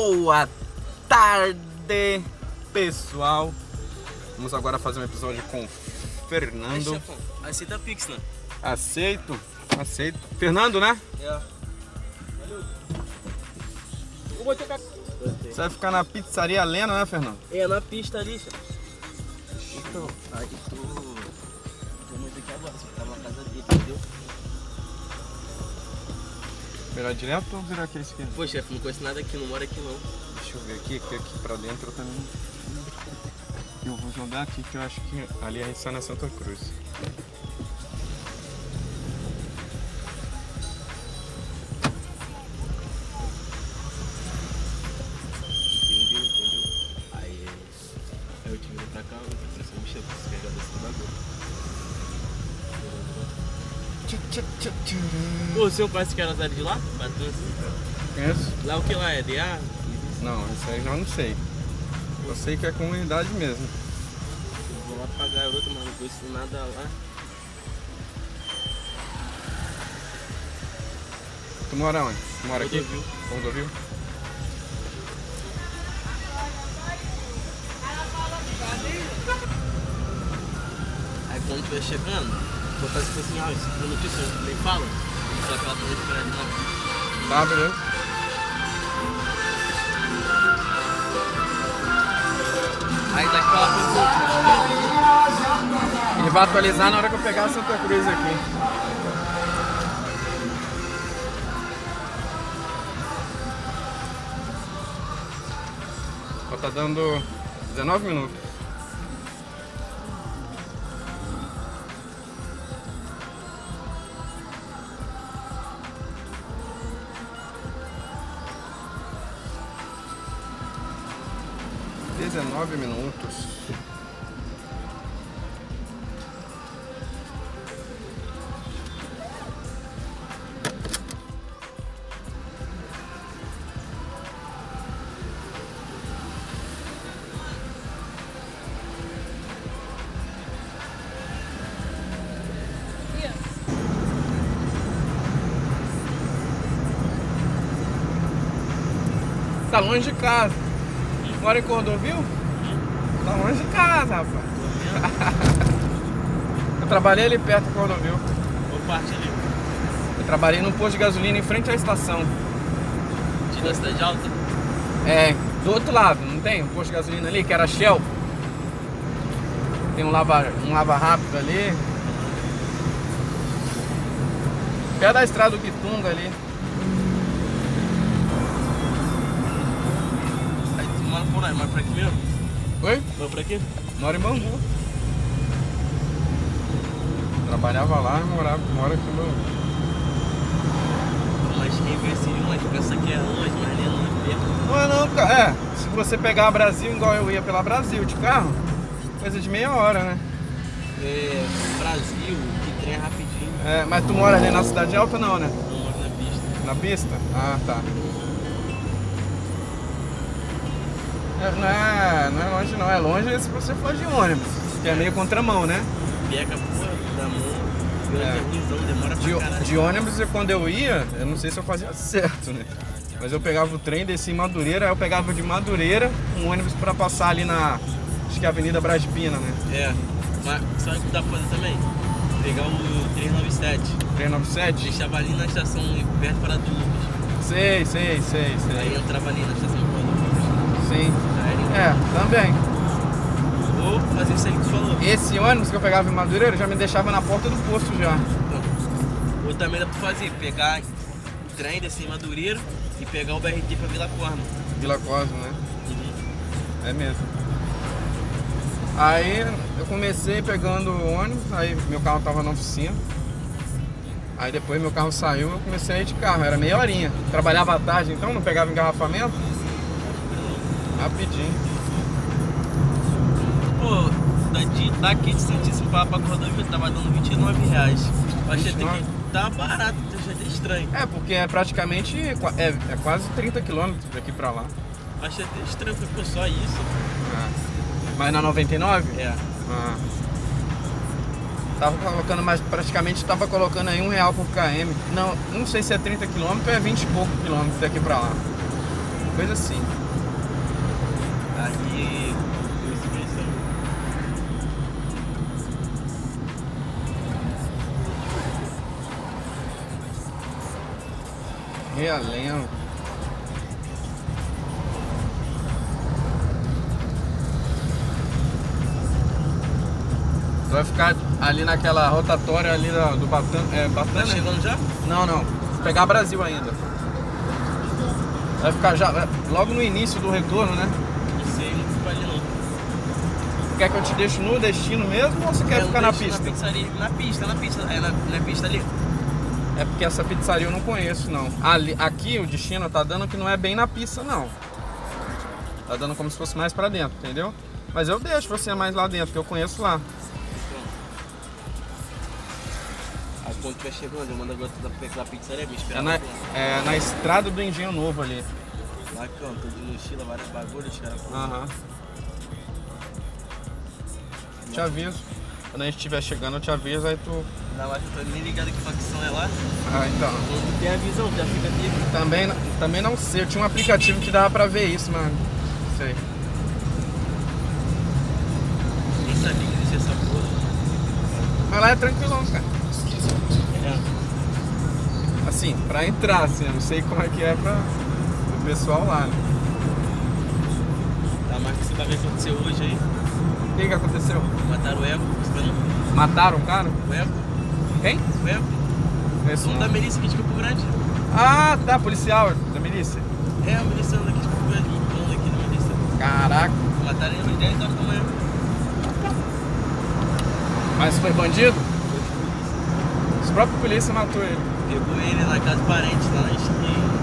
Boa tarde, pessoal. Vamos agora fazer um episódio com Fernando. aceita Pix, né? Aceito, aceito. Fernando, né? É. Você vai ficar na pizzaria Lena, né, Fernando? É, na pista ali, chefe. Aí Virar direto ou virar aqui à esquerda? Pô, chefe, não conheço nada aqui, não moro aqui não. Deixa eu ver aqui, que aqui pra dentro eu também. Eu vou jogar aqui que eu acho que ali é na Santa Cruz. Senhor conhece que era cidade de lá? Conhece? Lá o que lá é? DA? Não, isso aí já não sei. Eu sei que é comunidade mesmo. Eu vou lá pra garota, mano, não conheço nada lá. Tu mora onde? Tu mora aqui? Rodovil. Rodovil? Aí quando estiver chegando, fazer tipo assim, ó, esse notícia, nem fala. Só lá. Tá, beleza. Aí daqui lá pro Ele vai atualizar na hora que eu pegar a Santa Cruz aqui. Tá dando 19 minutos. Dezenove minutos. Tá longe de casa. Mora em Cordovil? Tá longe de casa, rapaz. Eu trabalhei ali perto do Cordovil. Ou parte ali, Eu trabalhei num posto de gasolina em frente à estação. de da cidade alta. É, do outro lado, não tem? Um posto de gasolina ali, que era Shell. Tem um lava, um lava rápido ali. Perto da estrada do Quitunga ali. Mora aí, mora por aqui mesmo? Oi? Mora aqui? Moro em Bangu. Trabalhava lá e morava, mora aqui no. Mas quem vê Rio, mas pensa que é longe, mas nem é longe perto. Não é não, cara. É, se você pegar Brasil igual eu ia pela Brasil de carro, coisa de meia hora, né? É, Brasil, que trem é rapidinho. É, mas tu mora ali na cidade alta não, né? Não moro na pista. Na pista? Ah, tá. Não, é, não é longe não, é longe se você for de ônibus, que é meio contramão, né? Pega a porra da mão, É. ruimzão, demora pra De, de ônibus, quando eu ia, eu não sei se eu fazia certo, né? Mas eu pegava o trem, descia em Madureira, aí eu pegava de Madureira um ônibus pra passar ali na, acho que é a Avenida Braspina, né? É, mas sabe o que dá pra fazer também? Pegar o 397, 397? deixava ali na estação perto para Lucas. Sei, sei, sei, Aí sei. entrava ali na estação. Sim. É, também. Ou fazer isso aí que tu falou. Esse ônibus que eu pegava em Madureira já me deixava na porta do posto já. Ou também dá pra fazer, pegar o trem, descer em Madureira e pegar o BRT pra Vila Corno. Vila Cosmo, né? É mesmo. Aí eu comecei pegando o ônibus, aí meu carro tava na oficina. Aí depois meu carro saiu, eu comecei a ir de carro, era meia horinha. Trabalhava à tarde, então não pegava engarrafamento. Rapidinho. Pô, daqui, daqui de Santíssimo para pra Rodovia tava dando 29 reais. Eu achei até 29? que tá barato, achei até estranho. É, porque é praticamente é, é quase 30 quilômetros daqui pra lá. Achei até estranho, pô, só isso. Ah. Mas na 99? É. Ah. Tava colocando, mas praticamente tava colocando aí um real por km. Não, não sei se é 30 km ou é 20 e pouco quilômetros daqui pra lá. coisa assim. Realengo. Tu vai ficar ali naquela rotatória ali do, Batan, é, Tá Batana? chegando já? Não, não. Vou pegar Brasil ainda. Vai ficar já logo no início do retorno, né? Não ali não. Quer que eu te deixe no destino mesmo ou você quer É, ficar eu na pista? Na, pizzaria, na pista, na pista. É na, na pista ali. É porque essa pizzaria eu não conheço, não. Ali, aqui o destino tá dando que não é bem na pista, não. Tá dando como se fosse mais pra dentro, entendeu? Mas eu deixo você mais lá dentro, que eu conheço lá. Aí quando estiver chegando, eu mando agora da, pizzaria, me É espera. na, é na estrada do Engenho Novo ali. Bacana, tô de mochila, vários bagulhos, os caras. Aham. Te aviso. Quando a gente estiver chegando, eu te aviso, aí tu. Que eu tô nem ligado que facção é lá. Ah, então. Tem a visão, tem aplicativo. Também, também não sei, eu tinha um aplicativo que dava pra ver isso, mano. Sei. Nem sabia que existia essa porra. Mas lá é tranquilão, cara. É. Assim, pra entrar, assim, eu não sei como é que é pra o pessoal lá, né? Tá mais que esse bagulho aconteceu hoje aí. O que que aconteceu? Mataram o Eco, você vendo? Mataram o cara? O Eco, Quem? o Eco. Esse Um da milícia aqui de Campo Grande. Ah, tá, policial da milícia. É, a milícia daqui de Campo Grande, o dono aqui da milícia. Caraca. Mataram ele às 10 horas da manhã. Mas foi bandido? Os próprios polícia matou ele. Pegou ele na casa de parente, lá na esquina.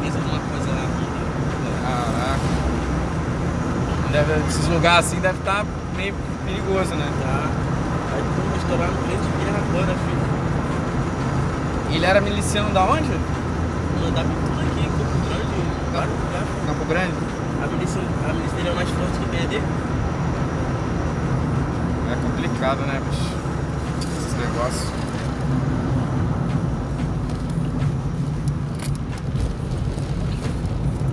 Fez alguma coisa lá. Caraca. Deve, esses lugares assim deve estar meio perigoso, né? Tá. Aí tu estourar no cliente E ele era miliciano da onde? Mandar pra tudo aqui, Campo Grande, vários lugares. Campo Grande? A milícia, a milícia dele é mais forte que a dele. É complicado, né, bicho? Esses negócios.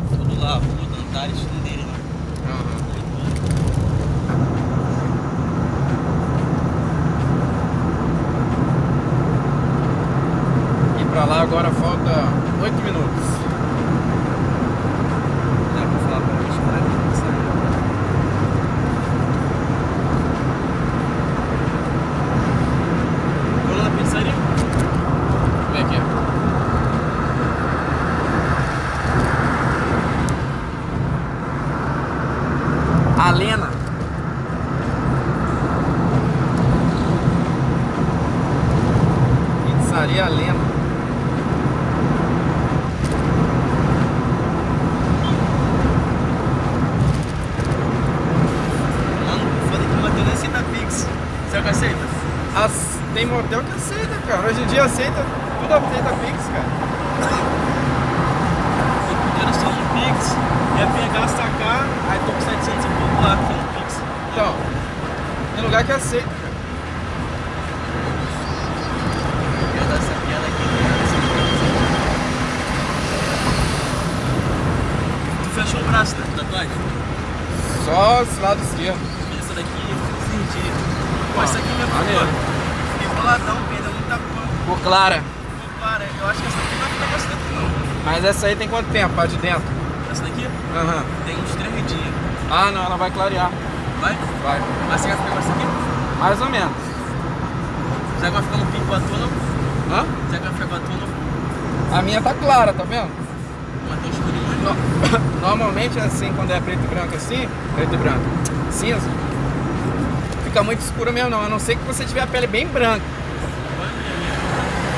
Tudo lá, Rua Antares, tudo dele lá. Aham. E pra lá agora falta 8 minutos. Dá pra falar pra mim, esperar que sair. Vamos na pizzaria? Como é que é? A Lena. Pizzaria Lena. Mano, foda que o Matheus nem aceita Pix. Será que aceita? As- Tem motel que aceita, cara. Hoje em dia aceita, tudo aceita Pix, cara. Eu primeiro só no Pix, pegar, sacar, aí tô com 700 e pouco lá, que é no Pix. Então, tem lugar que aceita, cara. Eu ia dar essa piada aqui. Tu fechou o braço da tatuagem? Só esse lado esquerdo. Essa daqui dia. Pô, essa aqui é minha Maneiro. cor. Fiquei boladão, perdeu muita cor. Ficou clara. Ficou clara, eu acho que essa aqui não vai ficar bastante não. Mas essa aí tem quanto tempo? A de dentro? Essa daqui Aham. tem uns 3 dias. Ah, não, ela vai clarear. Vai? Vai. Mas você quer ficar com essa aqui? Mais ou menos. Será que vai ficar no pico com a tua não? Hã? Será que vai ficar com a tua não? A minha tá clara, tá vendo? Mas escuro demais. No- Normalmente assim, quando é preto e branco assim, preto e branco, cinza, fica muito escura mesmo não, a não ser que você tiver a pele bem branca.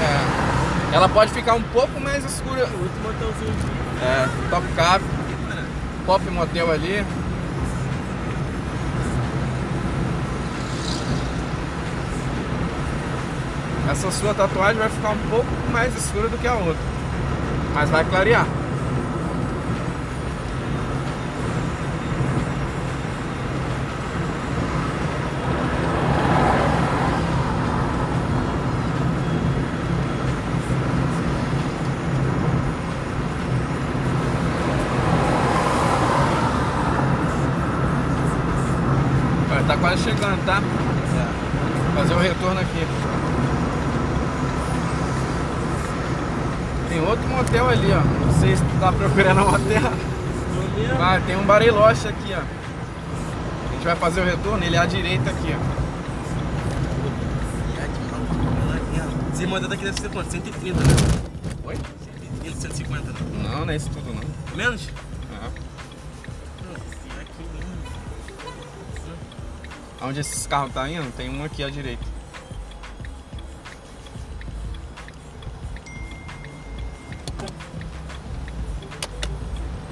É. Ela pode ficar um pouco mais escura. Outro motelzinho aqui. É, Top Cap, Pop Motel ali. Essa sua tatuagem vai ficar um pouco mais escura do que a outra. Mas vai clarear. tá quase chegando, tá? Fazer o retorno aqui. Tem outro motel ali, ó. Não sei se tu tá procurando um motel. Vai, tem um Bariloche aqui, ó. A gente vai fazer o retorno, ele é à direita aqui, ó. Esse motel daqui deve ser quanto? 130, né? Oi? 130, 150, né? Não, não é isso tudo não. Menos? Onde esses carros tá indo, tem um aqui à direita.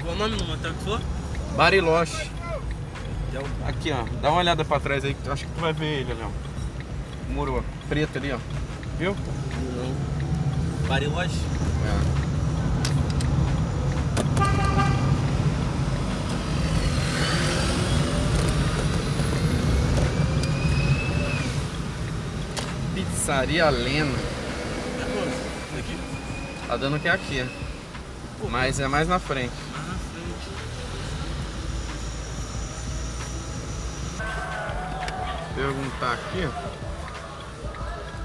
Qual o nome do motel que for? Bariloche. Aqui, ó. Dá uma olhada pra trás aí, que eu acho que tu vai ver ele ali, ó. O muro preto ali, ó. Viu? Não. Bariloche? É. Pizzaria Lena. É? Tá dando que é aqui. Mas é mais na frente. Perguntar aqui.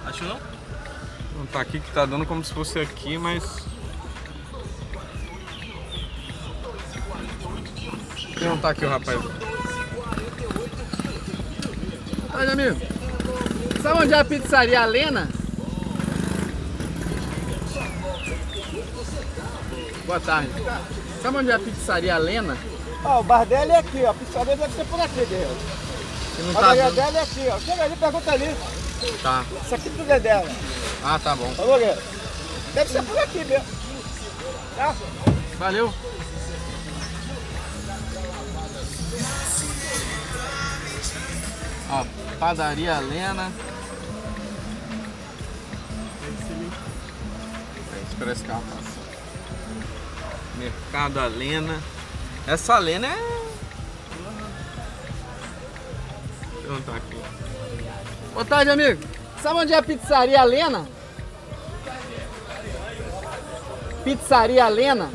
Achou não? Perguntar aqui que tá dando como se fosse aqui, mas. Perguntar aqui o rapaz. Olha, amigo. Sabe onde é a pizzaria Lena? Boa tarde. Sabe onde é a pizzaria Lena? Ó, o bar dela é aqui, ó. A pizzaria deve ser por aqui, Guerreiro. A tá dela é aqui, ó. Chega ali, pergunta ali. Tá. Isso aqui tudo é dela. Ah, tá bom. Falou, Guerreiro? Deve ser por aqui mesmo. Tá? Valeu. Ó, padaria Lena. Aí, Espera esse carro passar. Mercado Alena. Essa Lena é. Deixa eu perguntar aqui. Boa tarde, amigo. Sabe onde é a pizzaria Lena? Pizzaria Lena?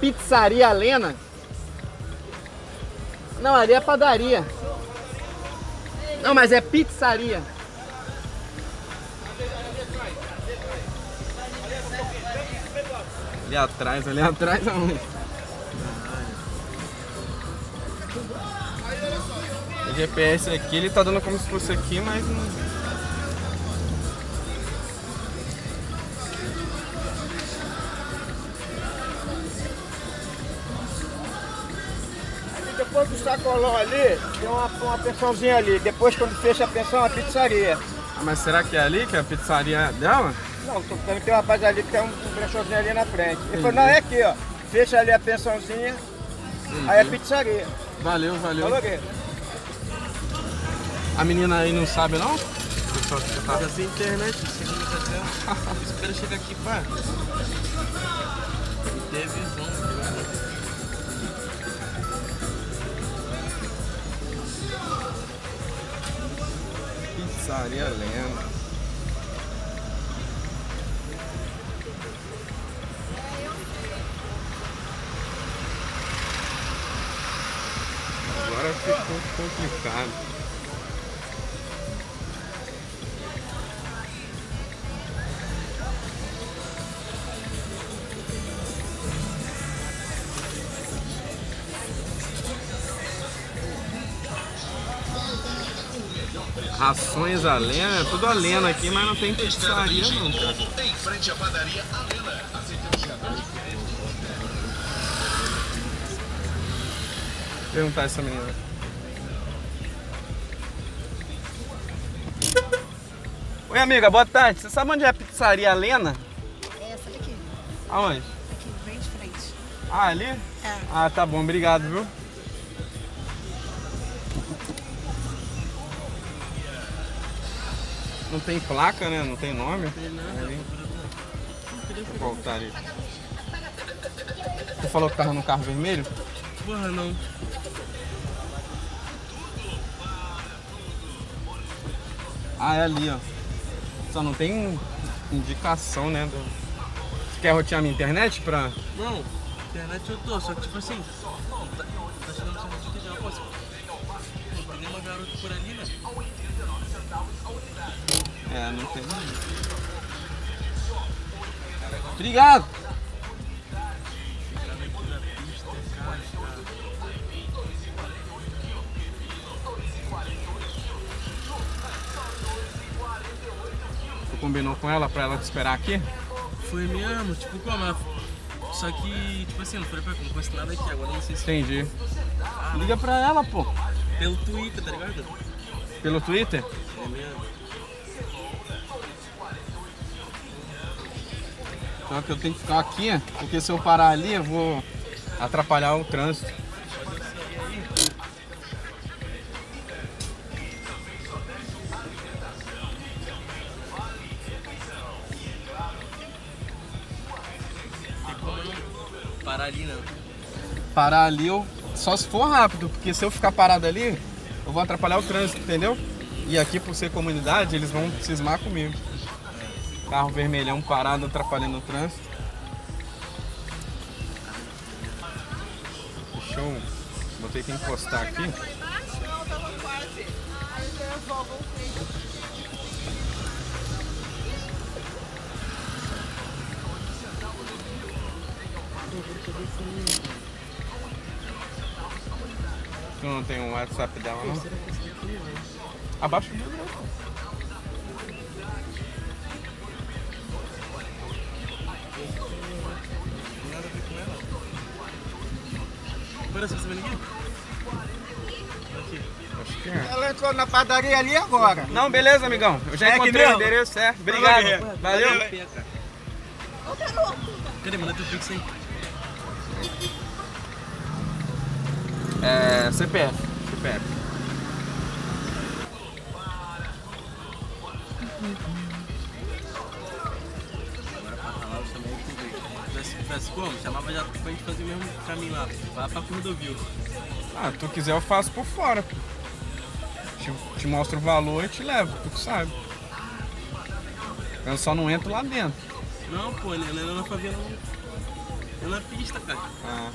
Pizzaria Lena? Não, ali é padaria. Não, mas é pizzaria. Ali atrás, ali atrás aonde? O GPS aqui, ele tá dando como se fosse aqui, mas não. Depois do sacolão ali, tem uma, uma pensãozinha ali. Depois, quando fecha a pensão, a pizzaria. Ah, mas será que é ali que é a pizzaria dela? Não, tô falando que tem um rapaz ali que tem um, um brechózinho ali na frente. Ele falou, não, é aqui, ó. Fecha ali a pensãozinha, aí é pizzaria. Valeu, valeu. Falou, Guerreiro? A menina aí não sabe não? Pessoal que tá- Tá internet, chega no hotel. Espera chegar aqui, pá. Teve visão. Pizzaria Lena. Agora ficou complicado. Rações a Lena, é tudo a Lena aqui, mas não tem pizzaria não, cara. Em frente à padaria Alena. Perguntar essa menina. Oi amiga, boa tarde. Você sabe onde é a pizzaria Lena? É essa daqui, Aonde? aqui, bem de frente. Ah, ali? É. Ah, tá bom, obrigado, viu? Não tem placa, né? Não tem nome. Não tem nada. Ali. Voltar ali. Você falou que tava no carro vermelho? Porra, não. Ah, é ali, ó. Só não tem indicação, né? do- Você quer rotear minha internet pra. Não, internet eu tô, só que tipo assim. Tá, tá chegando essa notícia já, posso. uma garota por ali, velho. É, não tem. Obrigado! Combinou com ela pra ela te esperar aqui? Foi mesmo, tipo, como? ela- Só que, tipo assim, não falei pra não conheço nada aqui, agora não sei se Entendi. Liga pra ela, pô. pelo Twitter, tá ligado? Pelo Twitter? É mesmo. Só que eu tenho que ficar aqui, porque se eu parar ali eu vou atrapalhar o trânsito. Parar ali, não. Parar ali eu só se for rápido, porque se eu ficar parado ali, eu vou atrapalhar o trânsito, entendeu? E aqui por ser comunidade, eles vão cismar comigo. Carro vermelhão parado atrapalhando o trânsito. Deixa eu. Vou ter que encostar aqui. Tu não tem um WhatsApp dela não? Abaixa o meu né? Nada a ver com ela. Parece que você ninguém? É. Ela entrou na padaria ali agora. Não, beleza, amigão. Eu já É encontrei o endereço, é. Valeu, Obrigado. Valeu. Valeu. Cadê? Manda teu pix aí. É, CPF. CPF. Tivesse- como, chamava já pra gente fazer o mesmo caminho lá. Lá pra Cordovil. Ah, tu quiser eu faço por fora. Te, te mostro o valor e te levo, tu que sabe. Eu só não entro lá dentro. Não, pô, não é na favela não. É na pista, cara. Ah.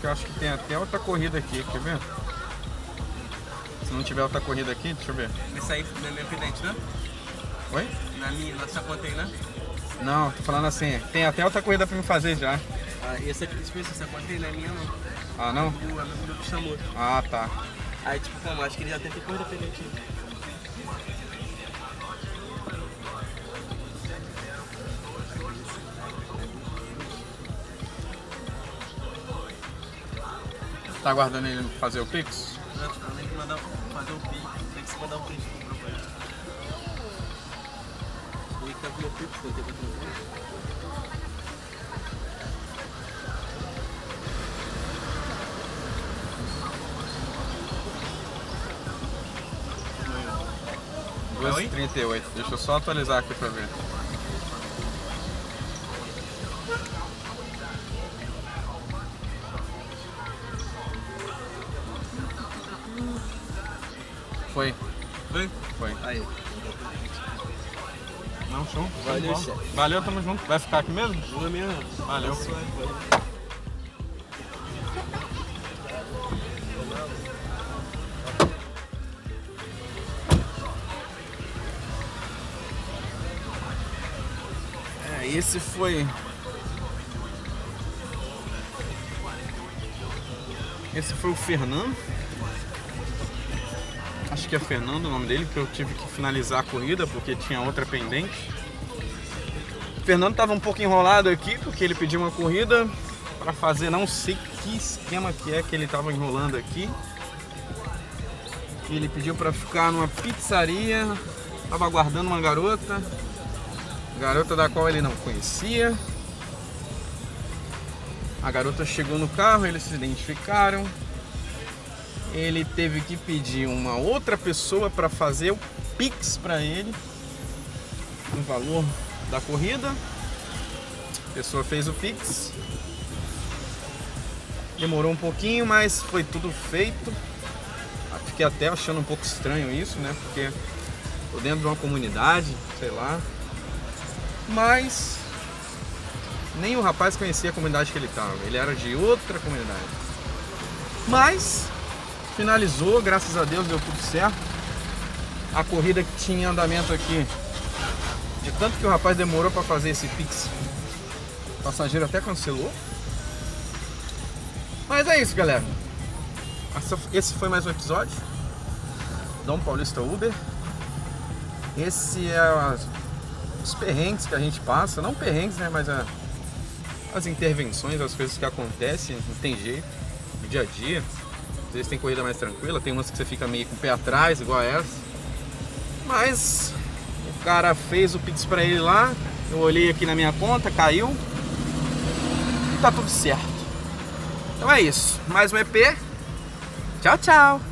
Que eu acho que tem até outra corrida aqui, quer ver? Se não tiver outra corrida aqui, deixa eu ver. Esse aí não é meu pendente, né? Oi? Na minha, na sua conta aí, né? Não, tô falando assim, tem até outra corrida pra me fazer já. Ah, e essa aqui, tipo, essa conta aí não é minha, não. Ah, não? O amigo meu que chamou. Ah, tá. Aí, tipo, como? Acho que ele já tem coisa pendente. Tá aguardando ele fazer o Pix? Tipo, tem que mandar, fazer o pix. Tem que mandar um print pro grupo aí. Ele tá com o pix, eu tenho que fazer Oi? 2,38. Deixa eu só atualizar aqui pra ver. Valeu, tamo junto. Vai ficar aqui mesmo? Boa mesmo. Valeu. É, esse foi. Esse foi o Fernando. Acho que é Fernando o nome dele, que eu tive que finalizar a corrida porque tinha outra pendente. Fernando estava um pouco enrolado aqui porque ele pediu uma corrida para fazer, não sei que esquema que é que ele estava enrolando aqui. Ele pediu para ficar numa pizzaria, estava aguardando uma garota, garota da qual ele não conhecia. A garota chegou no carro, eles se identificaram. Ele teve que pedir uma outra pessoa para fazer o Pix para ele, no valor da corrida. A pessoa fez o Pix. Demorou um pouquinho, mas foi tudo feito. Fiquei até achando um pouco estranho isso, né? Porque tô dentro de uma comunidade, sei lá. Mas nem o rapaz conhecia a comunidade que ele estava. Ele era de outra comunidade. Mas finalizou, graças a Deus deu tudo certo. A corrida que tinha andamento aqui, de tanto que o rapaz demorou para fazer esse pix, o passageiro até cancelou. Mas é isso, galera. Esse foi mais um episódio. Dom Paulista Uber. Esse é as- os perrengues que a gente passa. Não perrengues, né? Mas a- as intervenções, as coisas que acontecem. Não tem jeito. No dia a dia. Às vezes tem corrida mais tranquila. Tem umas que você fica meio com o pé atrás, igual essa. Mas o cara fez o Pix pra ele lá. Eu olhei aqui na minha conta, caiu. E tá tudo certo. Então é isso. Mais um EP. Tchau, tchau.